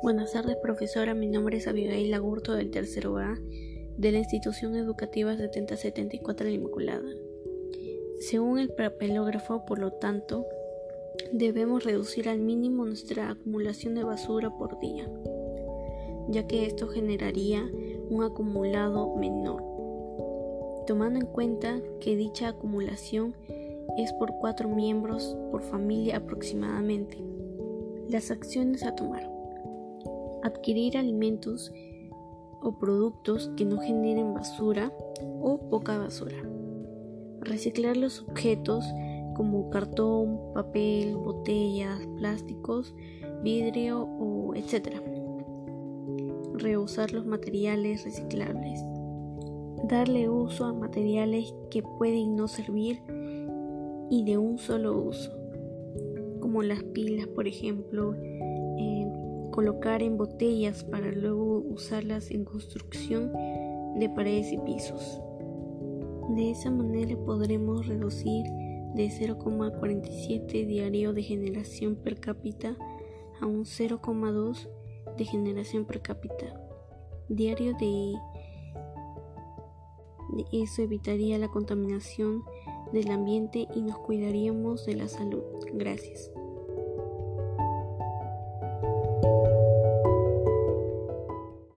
Buenas tardes, profesora. Mi nombre es Abigail Agurto del tercero A de la Institución Educativa 7074 La Inmaculada. Según el papelógrafo, por lo tanto, debemos reducir al mínimo nuestra acumulación de basura por día, ya que esto generaría un acumulado menor, tomando en cuenta que dicha acumulación es por cuatro miembros por familia aproximadamente. Las acciones a tomar. Adquirir alimentos o productos que no generen basura o poca basura. Reciclar los objetos como cartón, papel, botellas, plásticos, vidrio o etc. Reusar los materiales reciclables. Darle uso a materiales que pueden no servir y de un solo uso, como las pilas, por ejemplo, colocar en botellas para luego usarlas en construcción de paredes y pisos. De esa manera podremos reducir de 0,47 diario de generación per cápita a un 0,2 de generación per cápita diario de, eso evitaría la contaminación del ambiente y nos cuidaríamos de la salud. Gracias.